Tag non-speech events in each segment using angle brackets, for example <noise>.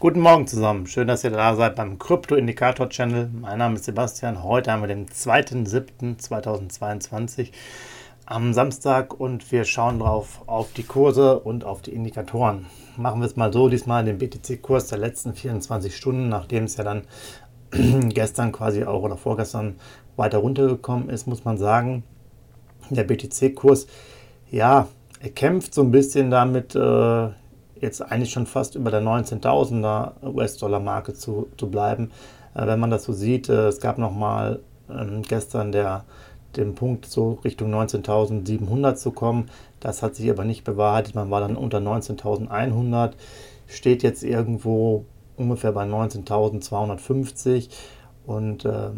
Guten Morgen zusammen, schön, dass ihr da seid beim Krypto-Indikator-Channel. Mein Name ist Sebastian, heute haben wir den 2.7.2022 am Samstag und wir schauen drauf auf die Kurse und auf die Indikatoren. Machen wir es mal so, diesmal den BTC-Kurs der letzten 24 Stunden, nachdem es ja dann <clears throat> gestern quasi auch oder vorgestern weiter runtergekommen ist, muss man sagen, der BTC-Kurs, ja, er kämpft so ein bisschen damit, äh, jetzt eigentlich schon fast über der 19.000er US-Dollar-Marke zu, zu bleiben. Äh, wenn man das so sieht, äh, es gab nochmal ähm, gestern der, den Punkt, so Richtung 19.700 zu kommen. Das hat sich aber nicht bewahrheitet. Man war dann unter 19.100, steht jetzt irgendwo ungefähr bei 19.250 und äh,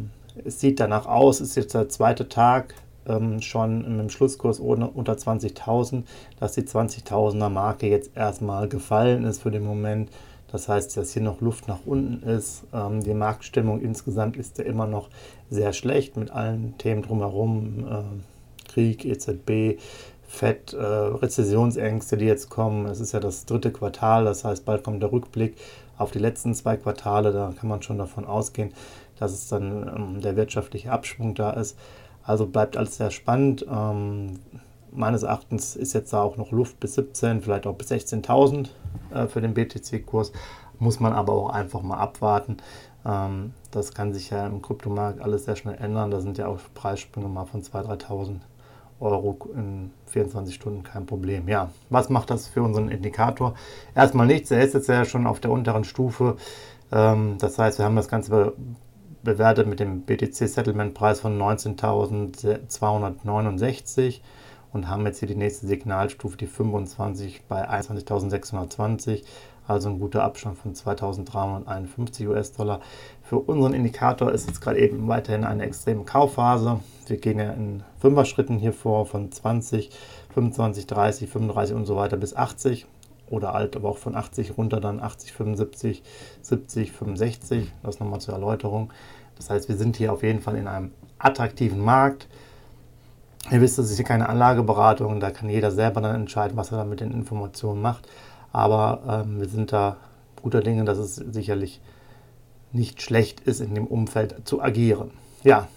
es sieht danach aus, ist jetzt der zweite Tag ähm, schon im Schlusskurs unter 20.000, dass die 20.000er Marke jetzt erstmal gefallen ist für den Moment. Das heißt, dass hier noch Luft nach unten ist. Ähm, die Marktstimmung insgesamt ist ja immer noch sehr schlecht mit allen Themen drumherum. Äh, Krieg, EZB, FED, äh, Rezessionsängste, die jetzt kommen. Es ist ja das dritte Quartal, das heißt, bald kommt der Rückblick auf die letzten zwei Quartale. Da kann man schon davon ausgehen, dass es dann ähm, der wirtschaftliche Abschwung da ist. Also bleibt alles sehr spannend. Ähm, meines Erachtens ist jetzt da auch noch Luft bis 17, vielleicht auch bis 16.000 äh, für den BTC-Kurs. Muss man aber auch einfach mal abwarten. Ähm, das kann sich ja im Kryptomarkt alles sehr schnell ändern. Da sind ja auch Preissprünge mal von 2.000, 3.000 Euro in 24 Stunden kein Problem. Ja, was macht das für unseren Indikator? Erstmal nichts. Er ist jetzt ja schon auf der unteren Stufe. Ähm, das heißt, wir haben das Ganze bewertet mit dem BTC-Settlement-Preis von 19.269 und haben jetzt hier die nächste Signalstufe, die 25 bei 21.620, also ein guter Abstand von 2.351 US-Dollar. Für unseren Indikator ist jetzt gerade eben weiterhin eine extreme Kaufphase. Wir gehen ja in Fünfer-Schritten hier vor von 20, 25, 30, 35 und so weiter bis 80 oder alt, aber auch von 80 runter dann 80, 75, 70, 65. Das nochmal zur Erläuterung. Das heißt, wir sind hier auf jeden Fall in einem attraktiven Markt. Ihr wisst, das ist hier keine Anlageberatung, da kann jeder selber dann entscheiden, was er dann mit den Informationen macht. Aber ähm, wir sind da guter Dinge, dass es sicherlich nicht schlecht ist, in dem Umfeld zu agieren. Ja,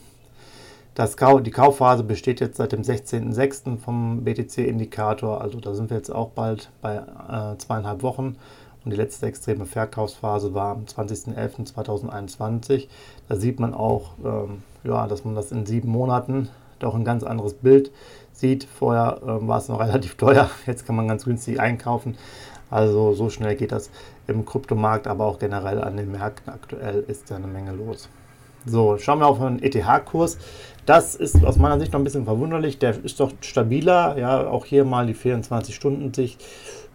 das, die Kaufphase besteht jetzt seit dem 16.06. vom BTC-Indikator, also da sind wir jetzt auch bald bei äh, zweieinhalb Wochen. Und die letzte extreme Verkaufsphase war am 20.11.2021. Da sieht man auch, ähm, ja, dass man das in sieben Monaten doch ein ganz anderes Bild sieht. Vorher ähm, war es noch <laughs> relativ teuer, jetzt kann man ganz günstig einkaufen. Also so schnell geht das im Kryptomarkt, aber auch generell an den Märkten aktuell ist ja eine Menge los. So, schauen wir auf den ETH-Kurs. Das ist aus meiner Sicht noch ein bisschen verwunderlich. Der ist doch stabiler. Ja, auch hier mal die 24-Stunden-Sicht.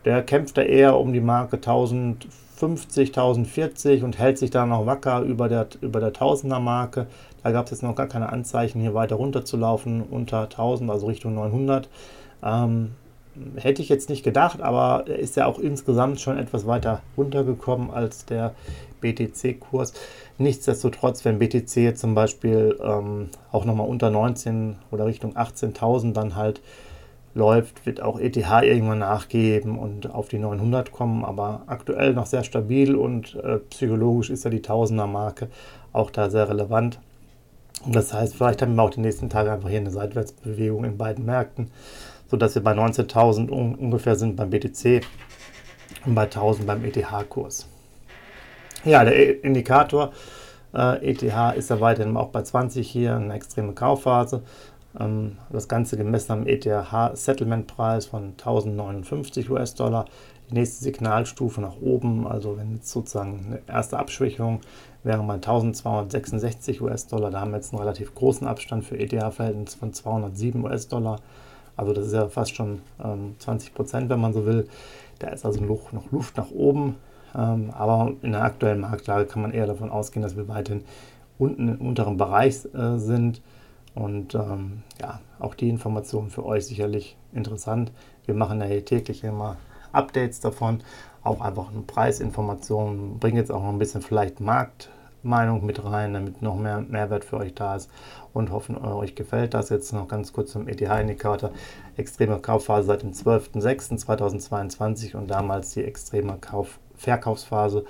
Der kämpft da eher um die Marke 1050, 1040 und hält sich da noch wacker über der, über der 1000er Marke. Da gab es jetzt noch gar keine Anzeichen, hier weiter runter zu laufen, unter 1000, also Richtung 900. Ähm, hätte ich jetzt nicht gedacht, aber er ist ja auch insgesamt schon etwas weiter runtergekommen als der BTC-Kurs. Nichtsdestotrotz, wenn BTC zum Beispiel ähm, auch nochmal unter 19 oder Richtung 18.000 dann halt läuft, wird auch ETH irgendwann nachgeben und auf die 900 kommen, aber aktuell noch sehr stabil und äh, psychologisch ist ja die Tausender-Marke auch da sehr relevant. Und das heißt, vielleicht haben wir auch die nächsten Tage einfach hier eine Seitwärtsbewegung in beiden Märkten sodass wir bei 19.000 un ungefähr sind beim BTC und bei 1.000 beim ETH-Kurs. Ja, der Indikator äh, ETH ist ja weiterhin auch bei 20 hier, eine extreme Kaufphase. Ähm, das Ganze gemessen am ETH-Settlement-Preis von 1059 US-Dollar. Die nächste Signalstufe nach oben, also wenn jetzt sozusagen eine erste Abschwächung wäre bei 1266 US-Dollar. Da haben wir jetzt einen relativ großen Abstand für ETH-Verhältnis von 207 US-Dollar. Also das ist ja fast schon ähm, 20 Prozent, wenn man so will. Da ist also noch, noch Luft nach oben. Ähm, aber in der aktuellen Marktlage kann man eher davon ausgehen, dass wir weiterhin unten im unteren Bereich äh, sind. Und ähm, ja, auch die Informationen für euch sicherlich interessant. Wir machen ja hier täglich immer Updates davon, auch einfach eine Preisinformation, bringen jetzt auch noch ein bisschen vielleicht Marktmeinung mit rein, damit noch mehr Mehrwert für euch da ist und hoffen, euch gefällt das. Jetzt noch ganz kurz zum ETH-Indikator. Extreme Kaufphase seit dem 12.06.2022 und damals die extreme Kauf Verkaufsphase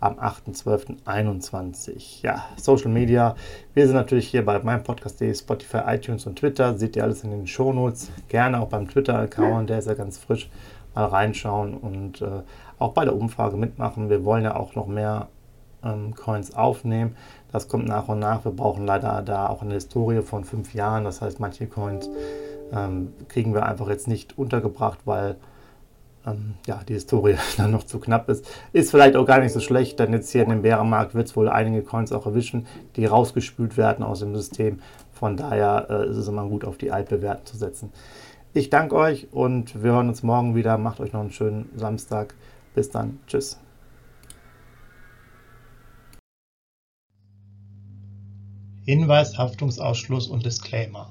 am 8.12.21. Ja, Social Media. Wir sind natürlich hier bei meinem Podcast.de, Spotify, iTunes und Twitter. Seht ihr alles in den Shownotes. Gerne auch beim Twitter-Account, der ist ja ganz frisch. Mal reinschauen und äh, auch bei der Umfrage mitmachen. Wir wollen ja auch noch mehr ähm, Coins aufnehmen. Das kommt nach und nach. Wir brauchen leider da auch eine Historie von fünf Jahren. Das heißt, manche Coins ähm, kriegen wir einfach jetzt nicht untergebracht, weil ähm, ja, die Historie <laughs> dann noch zu knapp ist. Ist vielleicht auch gar nicht so schlecht, denn jetzt hier in dem Bärenmarkt wird es wohl einige Coins auch erwischen, die rausgespült werden aus dem System. Von daher äh, ist es immer gut, auf die Altbewährten zu setzen. Ich danke euch und wir hören uns morgen wieder. Macht euch noch einen schönen Samstag. Bis dann. Tschüss. Hinweis, Haftungsausschluss und Disclaimer.